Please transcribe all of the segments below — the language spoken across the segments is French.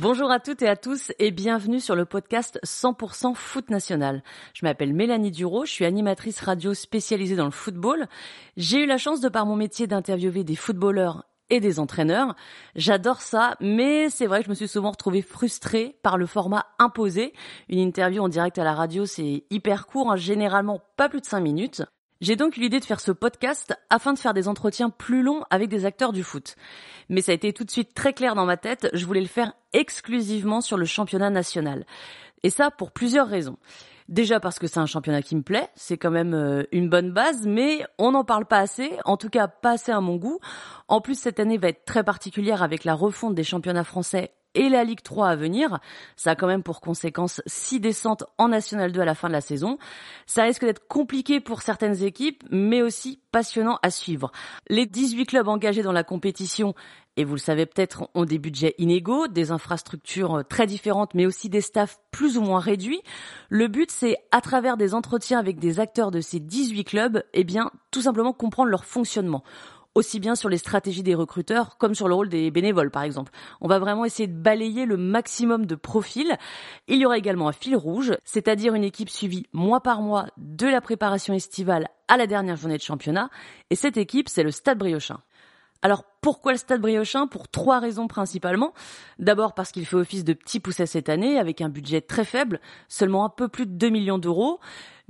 Bonjour à toutes et à tous et bienvenue sur le podcast 100% foot national. Je m'appelle Mélanie Duro, je suis animatrice radio spécialisée dans le football. J'ai eu la chance de par mon métier d'interviewer des footballeurs et des entraîneurs. J'adore ça, mais c'est vrai que je me suis souvent retrouvée frustrée par le format imposé. Une interview en direct à la radio, c'est hyper court, hein, généralement pas plus de 5 minutes. J'ai donc eu l'idée de faire ce podcast afin de faire des entretiens plus longs avec des acteurs du foot. Mais ça a été tout de suite très clair dans ma tête, je voulais le faire exclusivement sur le championnat national. Et ça pour plusieurs raisons. Déjà parce que c'est un championnat qui me plaît, c'est quand même euh, une bonne base, mais on n'en parle pas assez, en tout cas pas assez à mon goût. En plus, cette année va être très particulière avec la refonte des championnats français et la Ligue 3 à venir. Ça a quand même pour conséquence six descentes en National 2 à la fin de la saison. Ça risque d'être compliqué pour certaines équipes, mais aussi passionnant à suivre. Les 18 clubs engagés dans la compétition, et vous le savez peut-être, ont des budgets inégaux, des infrastructures très différentes, mais aussi des staffs plus ou moins réduits. Le but, c'est, à travers des entretiens avec des acteurs de ces 18 clubs, eh bien, tout simplement comprendre leur fonctionnement aussi bien sur les stratégies des recruteurs comme sur le rôle des bénévoles par exemple. On va vraiment essayer de balayer le maximum de profils. Il y aura également un fil rouge, c'est-à-dire une équipe suivie mois par mois de la préparation estivale à la dernière journée de championnat. Et cette équipe, c'est le Stade Briochin. Alors pourquoi le Stade Briochin? Pour trois raisons principalement. D'abord parce qu'il fait office de petit pousset cette année avec un budget très faible, seulement un peu plus de 2 millions d'euros.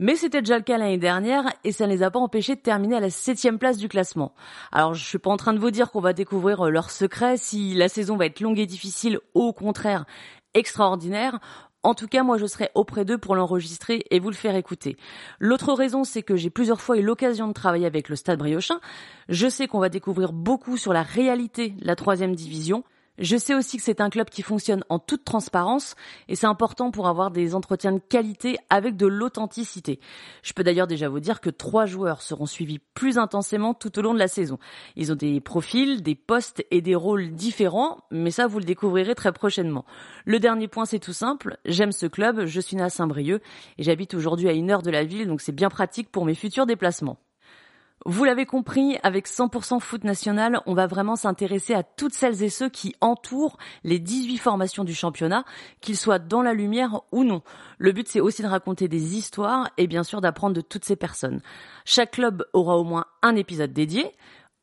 Mais c'était déjà le cas l'année dernière et ça ne les a pas empêchés de terminer à la septième place du classement. Alors je suis pas en train de vous dire qu'on va découvrir euh, leurs secrets si la saison va être longue et difficile, au contraire extraordinaire. En tout cas, moi, je serai auprès d'eux pour l'enregistrer et vous le faire écouter. L'autre raison, c'est que j'ai plusieurs fois eu l'occasion de travailler avec le Stade Briochin. Je sais qu'on va découvrir beaucoup sur la réalité de la troisième division. Je sais aussi que c'est un club qui fonctionne en toute transparence et c'est important pour avoir des entretiens de qualité avec de l'authenticité. Je peux d'ailleurs déjà vous dire que trois joueurs seront suivis plus intensément tout au long de la saison. Ils ont des profils, des postes et des rôles différents, mais ça vous le découvrirez très prochainement. Le dernier point c'est tout simple, j'aime ce club, je suis né à Saint-Brieuc et j'habite aujourd'hui à une heure de la ville donc c'est bien pratique pour mes futurs déplacements. Vous l'avez compris, avec 100% foot national, on va vraiment s'intéresser à toutes celles et ceux qui entourent les 18 formations du championnat, qu'ils soient dans la lumière ou non. Le but, c'est aussi de raconter des histoires et bien sûr d'apprendre de toutes ces personnes. Chaque club aura au moins un épisode dédié.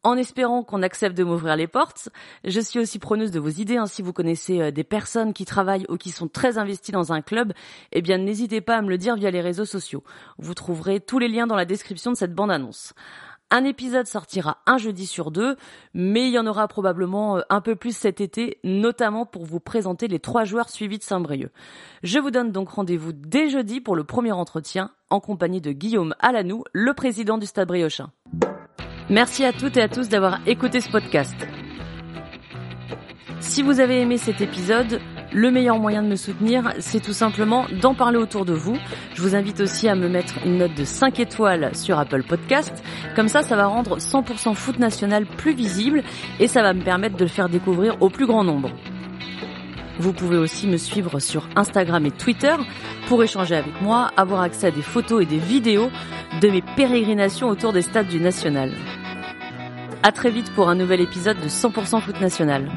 En espérant qu'on accepte de m'ouvrir les portes, je suis aussi preneuse de vos idées. Hein. Si vous connaissez euh, des personnes qui travaillent ou qui sont très investies dans un club, eh bien n'hésitez pas à me le dire via les réseaux sociaux. Vous trouverez tous les liens dans la description de cette bande-annonce. Un épisode sortira un jeudi sur deux, mais il y en aura probablement euh, un peu plus cet été, notamment pour vous présenter les trois joueurs suivis de Saint-Brieuc. Je vous donne donc rendez-vous dès jeudi pour le premier entretien, en compagnie de Guillaume Alanou, le président du Stade Briochin. Merci à toutes et à tous d'avoir écouté ce podcast. Si vous avez aimé cet épisode, le meilleur moyen de me soutenir, c'est tout simplement d'en parler autour de vous. Je vous invite aussi à me mettre une note de 5 étoiles sur Apple Podcast. Comme ça, ça va rendre 100% foot national plus visible et ça va me permettre de le faire découvrir au plus grand nombre. Vous pouvez aussi me suivre sur Instagram et Twitter pour échanger avec moi, avoir accès à des photos et des vidéos de mes pérégrinations autour des stades du National. À très vite pour un nouvel épisode de 100% foot national.